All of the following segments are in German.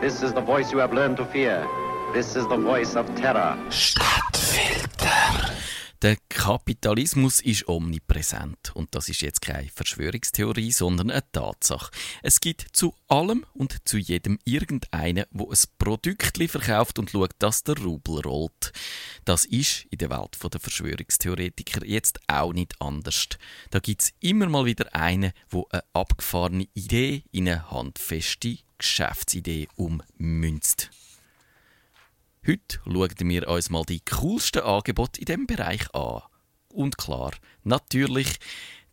This is the voice you have learned to fear. This is the voice of terror. Stadtfilter. Kapitalismus ist omnipräsent und das ist jetzt keine Verschwörungstheorie, sondern eine Tatsache. Es gibt zu allem und zu jedem irgendeinen, wo ein Produkt verkauft und schaut, dass der Rubel rollt. Das ist in der Welt der Verschwörungstheoretiker jetzt auch nicht anders. Da gibt es immer mal wieder einen, wo eine abgefahrene Idee in eine handfeste Geschäftsidee ummünzt. Heute schauen wir uns mal die coolsten Angebote in diesem Bereich an. Und klar, natürlich,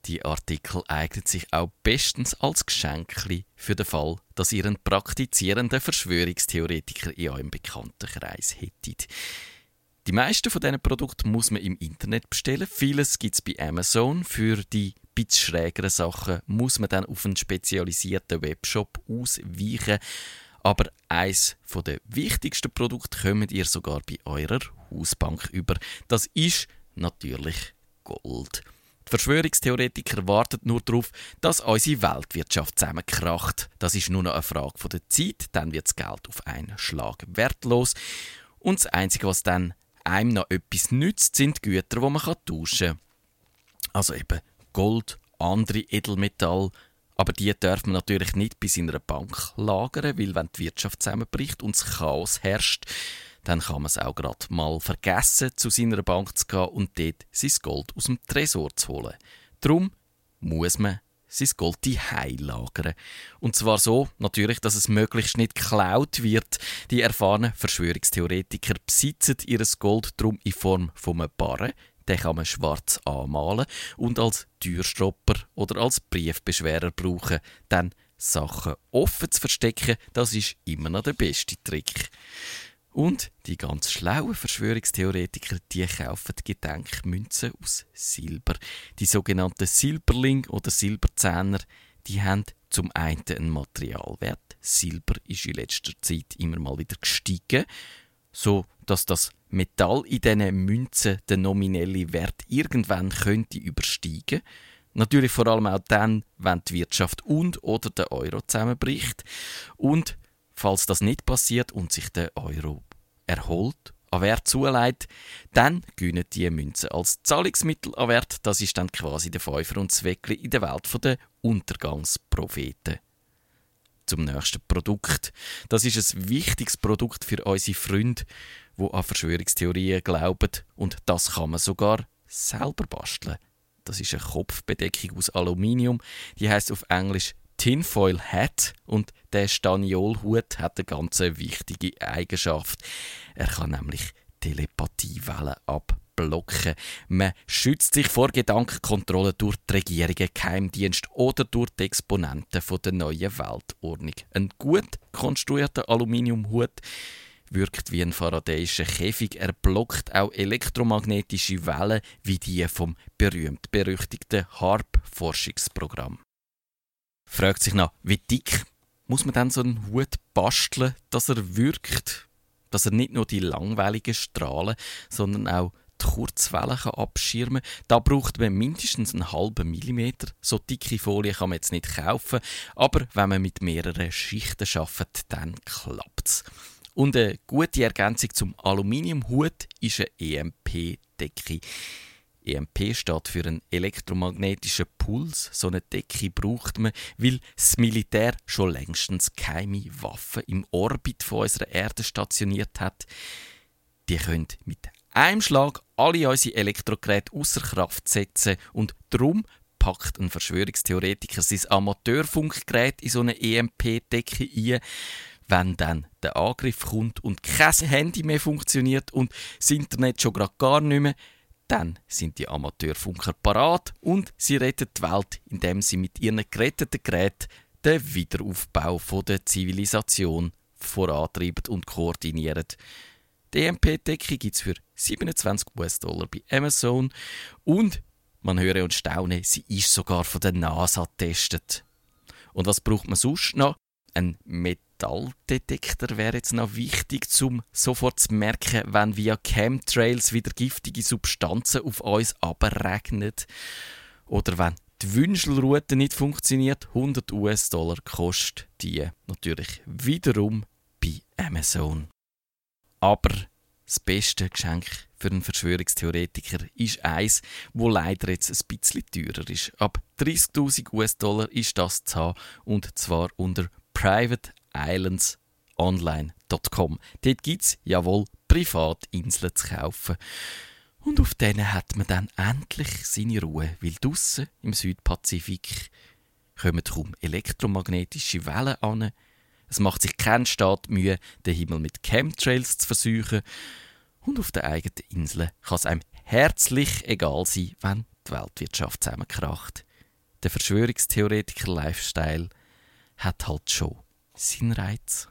die Artikel eignen sich auch bestens als Geschenk für den Fall, dass ihr einen praktizierenden Verschwörungstheoretiker in eurem Bekanntenkreis hättet. Die meisten von diesen Produkten muss man im Internet bestellen. Vieles gibt es bei Amazon. Für die bisschen schrägeren Sachen muss man dann auf einen spezialisierten Webshop ausweichen. Aber eins der wichtigsten Produkte kommt ihr sogar bei eurer Hausbank über. Das ist natürlich Gold. Die Verschwörungstheoretiker warten nur darauf, dass unsere Weltwirtschaft zusammenkracht. Das ist nur noch eine Frage der Zeit, dann wird das Geld auf einen Schlag wertlos. Und das Einzige, was dann einem noch etwas nützt, sind die Güter, die man tauschen kann. Also eben Gold, andere Edelmetalle, aber die darf man natürlich nicht bis in einer Bank lagern, weil wenn die Wirtschaft zusammenbricht und das Chaos herrscht, dann kann man es auch gerade mal vergessen, zu seiner Bank zu gehen und dort sein Gold aus dem Tresor zu holen. Darum muss man sein Gold heim lagern. Und zwar so, natürlich, dass es möglichst nicht geklaut wird. Die erfahrenen Verschwörungstheoretiker besitzen ihr Gold drum in Form von einem Barren, den kann man schwarz anmalen und als Türstopper oder als Briefbeschwerer brauchen. Dann Sachen offen zu verstecken, das ist immer noch der beste Trick. Und die ganz schlauen Verschwörungstheoretiker, die kaufen Gedenkmünzen aus Silber. Die sogenannten Silberling oder Silberzähner, die haben zum einen einen Materialwert. Silber ist in letzter Zeit immer mal wieder gestiegen, so dass das Metall in diesen Münzen den nominellen Wert irgendwann könnte übersteigen. Natürlich vor allem auch dann, wenn die Wirtschaft und oder der Euro zusammenbricht. Und falls das nicht passiert und sich der Euro erholt, an Wert zuleiht, dann gewinnen die Münzen als Zahlungsmittel an Wert. Das ist dann quasi der Pfeifer und Zweckli in der Welt der Untergangspropheten zum nächsten Produkt. Das ist ein wichtiges Produkt für unsere Freunde, die an Verschwörungstheorien glauben. Und das kann man sogar selber basteln. Das ist eine Kopfbedeckung aus Aluminium. Die heißt auf Englisch Tinfoil Hat und der Staniolhut hat eine ganz wichtige Eigenschaft. Er kann nämlich Telepathiewellen ab blocken. Man schützt sich vor Gedankenkontrolle durch die Regierungen, Geheimdienst oder durch die Exponenten der neuen Weltordnung. Ein gut konstruierter Aluminiumhut wirkt wie ein faradäischer Käfig. Er blockt auch elektromagnetische Wellen wie die vom berühmt-berüchtigten HARP-Forschungsprogramm. Fragt sich noch, wie dick muss man dann so einen Hut basteln, dass er wirkt? Dass er nicht nur die langweiligen Strahlen, sondern auch die Kurzwellen abschirmen kann. Da braucht man mindestens einen halben Millimeter. So dicke Folie kann man jetzt nicht kaufen, aber wenn man mit mehreren Schichten arbeitet, dann klappt es. Und eine gute Ergänzung zum Aluminiumhut ist eine EMP-Decke. EMP steht für einen elektromagnetischen Puls. So eine Decke braucht man, weil das Militär schon längstens geheime Waffen im Orbit von unserer Erde stationiert hat. Die können mit einem Schlag alle unsere Elektrogeräte außer Kraft setzen und darum packt ein Verschwörungstheoretiker sein Amateurfunkgerät in so eine EMP-Decke ein. Wenn dann der Angriff kommt und kein Handy mehr funktioniert und das Internet schon gerade gar nicht mehr, dann sind die Amateurfunker parat und sie retten die Welt, indem sie mit ihren geretteten Geräten den Wiederaufbau der Zivilisation vorantreiben und koordinieren. Die EMP-Decke gibt es für 27 US-Dollar bei Amazon und man höre und staune, sie ist sogar von der NASA getestet. Und was braucht man sonst noch? Ein Metalldetektor wäre jetzt noch wichtig, um sofort zu merken, wenn via Chemtrails wieder giftige Substanzen auf uns abregnen. Oder wenn die Wünschelroute nicht funktioniert, 100 US-Dollar kostet die natürlich wiederum Amazon. Aber das beste Geschenk für einen Verschwörungstheoretiker ist eins, wo leider jetzt ein bisschen teurer ist. Ab 30.000 US-Dollar ist das zu haben und zwar unter privateislandsonline.com. Dort gibt es, jawohl, Privatinseln zu kaufen. Und auf denen hat man dann endlich seine Ruhe, weil draussen im Südpazifik kommen kaum elektromagnetische Wellen an. Es macht sich kein Staat Mühe, den Himmel mit Chemtrails zu versuchen. Und auf der eigenen Insel kann es einem herzlich egal sein, wenn die Weltwirtschaft zusammenkracht. Der Verschwörungstheoretiker-Lifestyle hat halt schon seinen Reiz.